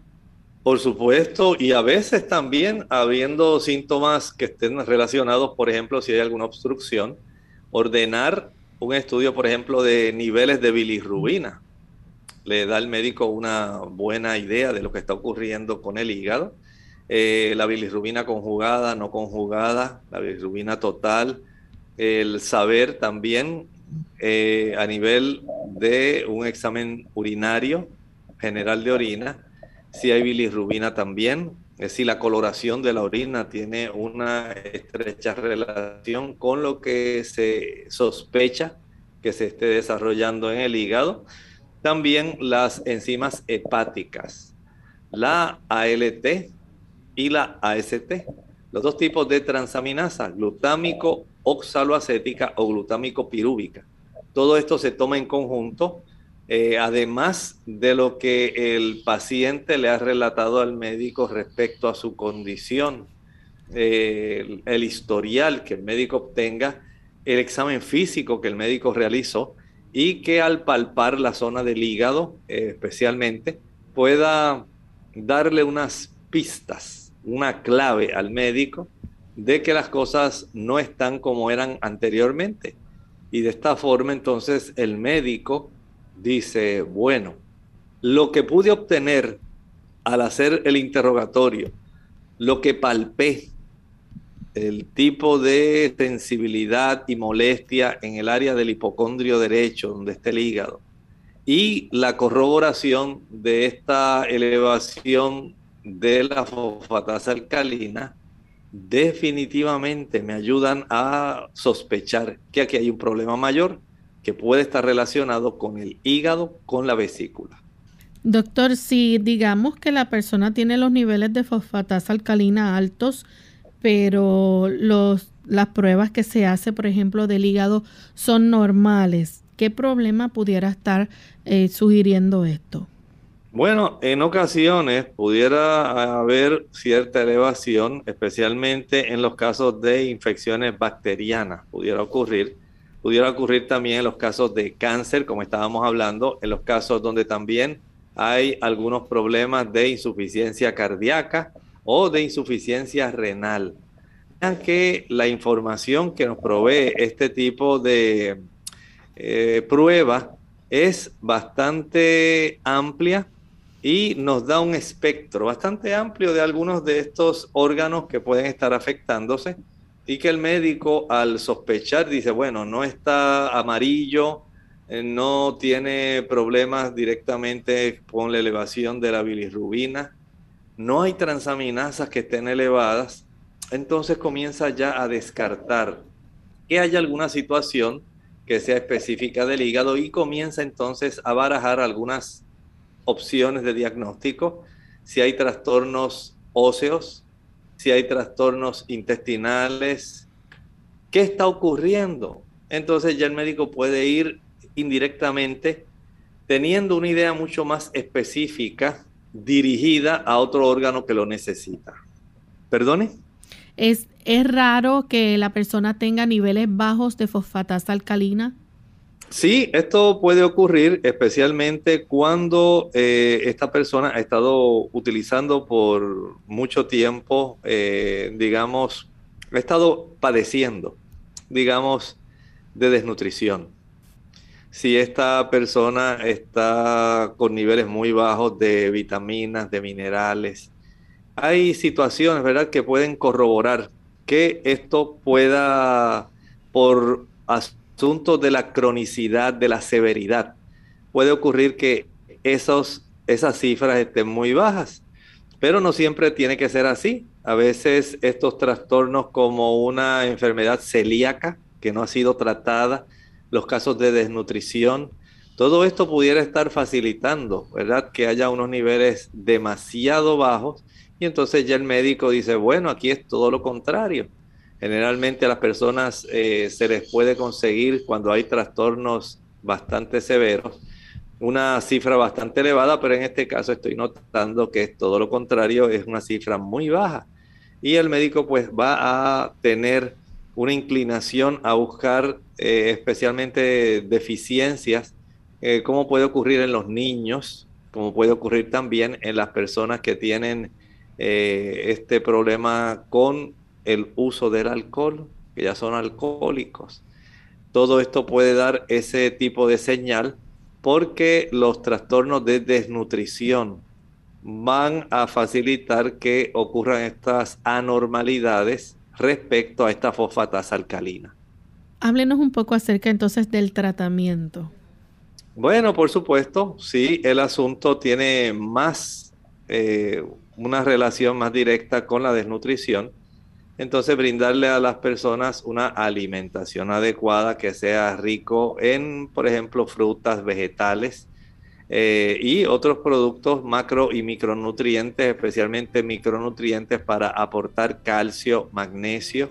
Por supuesto, y a veces también habiendo síntomas que estén relacionados, por ejemplo, si hay alguna obstrucción, ordenar un estudio, por ejemplo, de niveles de bilirrubina. Le da al médico una buena idea de lo que está ocurriendo con el hígado. Eh, la bilirrubina conjugada, no conjugada, la bilirrubina total, el saber también eh, a nivel de un examen urinario, general de orina, si hay bilirrubina también, es decir, la coloración de la orina tiene una estrecha relación con lo que se sospecha que se esté desarrollando en el hígado. También las enzimas hepáticas, la ALT y la AST, los dos tipos de transaminasa, glutámico oxaloacética o glutámico pirúvica. Todo esto se toma en conjunto eh, además de lo que el paciente le ha relatado al médico respecto a su condición, eh, el, historial que el médico obtenga, el examen físico que el médico realizó y que al palpar la zona del hígado eh, especialmente pueda darle unas pistas, una clave al médico de que las cosas no están como eran anteriormente. Y de esta forma entonces el médico dice, bueno, lo que pude obtener al hacer el interrogatorio, lo que palpé, el tipo de sensibilidad y molestia en el área del hipocondrio derecho, donde está el hígado, y la corroboración de esta elevación de la fosfatasa alcalina, definitivamente me ayudan a sospechar que aquí hay un problema mayor que puede estar relacionado con el hígado, con la vesícula. Doctor, si digamos que la persona tiene los niveles de fosfatasa alcalina altos, pero los, las pruebas que se hace, por ejemplo, del hígado son normales, ¿qué problema pudiera estar eh, sugiriendo esto? Bueno, en ocasiones pudiera haber cierta elevación, especialmente en los casos de infecciones bacterianas, pudiera ocurrir. Pudiera ocurrir también en los casos de cáncer, como estábamos hablando, en los casos donde también hay algunos problemas de insuficiencia cardíaca o de insuficiencia renal. Vean que la información que nos provee este tipo de eh, prueba es bastante amplia y nos da un espectro bastante amplio de algunos de estos órganos que pueden estar afectándose y que el médico al sospechar dice, bueno, no está amarillo, eh, no tiene problemas directamente con la elevación de la bilirrubina, no hay transaminasas que estén elevadas, entonces comienza ya a descartar que haya alguna situación que sea específica del hígado y comienza entonces a barajar algunas opciones de diagnóstico, si hay trastornos óseos, si hay trastornos intestinales, ¿qué está ocurriendo? Entonces ya el médico puede ir indirectamente, teniendo una idea mucho más específica dirigida a otro órgano que lo necesita. ¿Perdone? ¿Es, ¿Es raro que la persona tenga niveles bajos de fosfatasa alcalina? Sí, esto puede ocurrir especialmente cuando eh, esta persona ha estado utilizando por mucho tiempo, eh, digamos, ha estado padeciendo, digamos, de desnutrición si esta persona está con niveles muy bajos de vitaminas, de minerales. Hay situaciones, ¿verdad?, que pueden corroborar que esto pueda, por asuntos de la cronicidad, de la severidad, puede ocurrir que esos, esas cifras estén muy bajas. Pero no siempre tiene que ser así. A veces estos trastornos como una enfermedad celíaca que no ha sido tratada, los casos de desnutrición. Todo esto pudiera estar facilitando, ¿verdad? Que haya unos niveles demasiado bajos y entonces ya el médico dice, bueno, aquí es todo lo contrario. Generalmente a las personas eh, se les puede conseguir cuando hay trastornos bastante severos una cifra bastante elevada, pero en este caso estoy notando que es todo lo contrario, es una cifra muy baja. Y el médico pues va a tener una inclinación a buscar eh, especialmente deficiencias, eh, como puede ocurrir en los niños, como puede ocurrir también en las personas que tienen eh, este problema con el uso del alcohol, que ya son alcohólicos. Todo esto puede dar ese tipo de señal porque los trastornos de desnutrición van a facilitar que ocurran estas anormalidades respecto a esta fosfatasa alcalina. Háblenos un poco acerca entonces del tratamiento. Bueno, por supuesto, sí, el asunto tiene más, eh, una relación más directa con la desnutrición. Entonces, brindarle a las personas una alimentación adecuada que sea rico en, por ejemplo, frutas, vegetales, eh, y otros productos macro y micronutrientes, especialmente micronutrientes para aportar calcio, magnesio,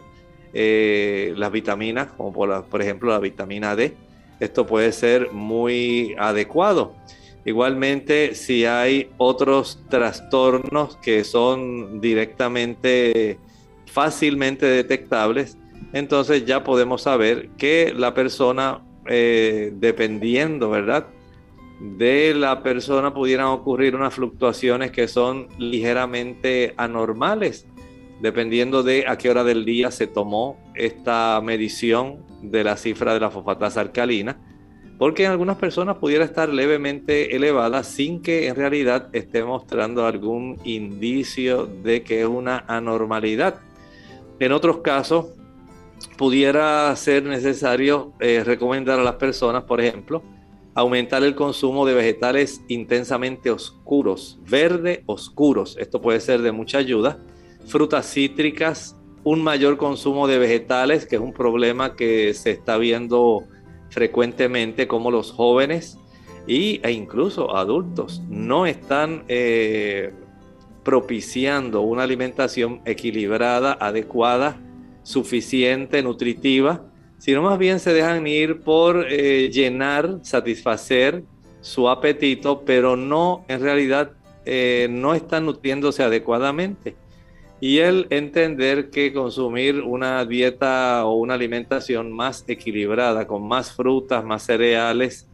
eh, las vitaminas, como por, por, ejemplo la vitamina D. Esto puede ser muy adecuado. Igualmente, si hay otros trastornos que son directamente, fácilmente detectables, entonces ya podemos saber que la persona, eh, dependiendo, ¿verdad? de la persona pudieran ocurrir unas fluctuaciones que son ligeramente anormales, dependiendo de a qué hora del día se tomó esta medición de la cifra de la fosfatasa alcalina, porque en algunas personas pudiera estar levemente elevada sin que en realidad esté mostrando algún indicio de que es una anormalidad. En otros casos, pudiera ser necesario eh, recomendar a las personas, por ejemplo, aumentar el consumo de vegetales intensamente oscuros, verde oscuros. Esto puede ser de mucha ayuda. Frutas cítricas, un mayor consumo de vegetales, que es un problema que se está viendo frecuentemente como los jóvenes y, e incluso adultos no están eh, propiciando una alimentación equilibrada, adecuada, suficiente, nutritiva, sino más bien se dejan ir por eh, llenar, satisfacer su apetito, pero no, en realidad, eh, no están nutriéndose adecuadamente. Y el entender que consumir una dieta o una alimentación más equilibrada, con más frutas, más cereales,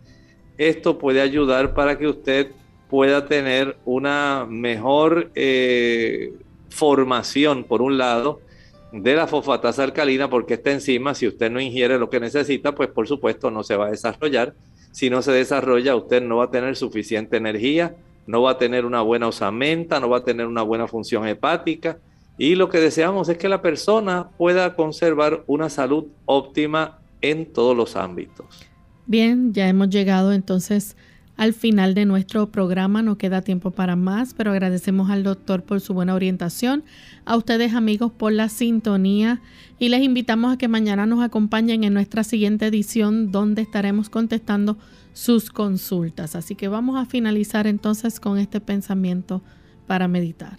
esto puede ayudar para que usted pueda tener una mejor eh, formación, por un lado, de la fosfatasa alcalina, porque esta enzima, si usted no ingiere lo que necesita, pues por supuesto no se va a desarrollar. Si no se desarrolla, usted no va a tener suficiente energía, no va a tener una buena osamenta, no va a tener una buena función hepática. Y lo que deseamos es que la persona pueda conservar una salud óptima en todos los ámbitos. Bien, ya hemos llegado entonces al final de nuestro programa. No queda tiempo para más, pero agradecemos al doctor por su buena orientación, a ustedes amigos por la sintonía y les invitamos a que mañana nos acompañen en nuestra siguiente edición donde estaremos contestando sus consultas. Así que vamos a finalizar entonces con este pensamiento para meditar.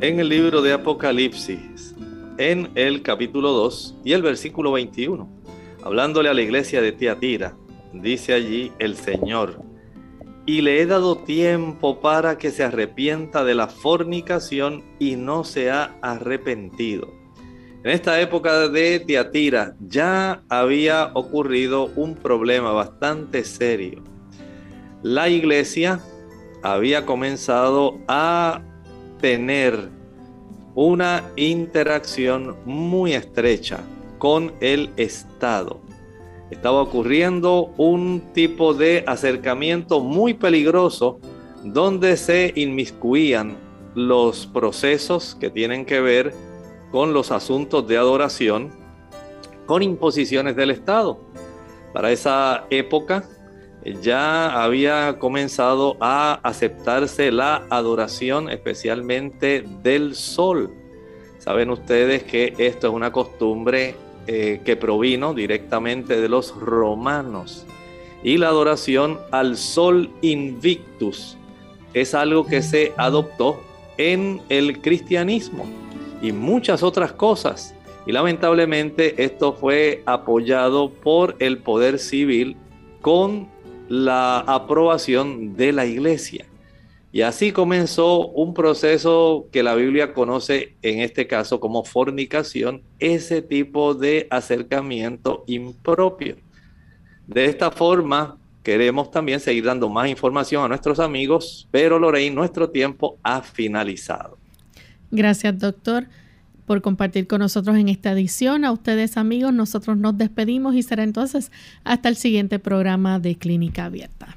En el libro de Apocalipsis, en el capítulo 2 y el versículo 21, hablándole a la iglesia de Tiatira, dice allí el Señor, y le he dado tiempo para que se arrepienta de la fornicación y no se ha arrepentido. En esta época de Tiatira ya había ocurrido un problema bastante serio. La iglesia había comenzado a tener una interacción muy estrecha con el Estado estaba ocurriendo un tipo de acercamiento muy peligroso donde se inmiscuían los procesos que tienen que ver con los asuntos de adoración con imposiciones del Estado. Para esa época ya había comenzado a aceptarse la adoración especialmente del sol. Saben ustedes que esto es una costumbre eh, que provino directamente de los romanos. Y la adoración al sol invictus es algo que se adoptó en el cristianismo y muchas otras cosas. Y lamentablemente esto fue apoyado por el poder civil con la aprobación de la iglesia. Y así comenzó un proceso que la Biblia conoce en este caso como fornicación, ese tipo de acercamiento impropio. De esta forma, queremos también seguir dando más información a nuestros amigos, pero Lorraine, nuestro tiempo ha finalizado. Gracias, doctor, por compartir con nosotros en esta edición. A ustedes, amigos, nosotros nos despedimos y será entonces hasta el siguiente programa de Clínica Abierta.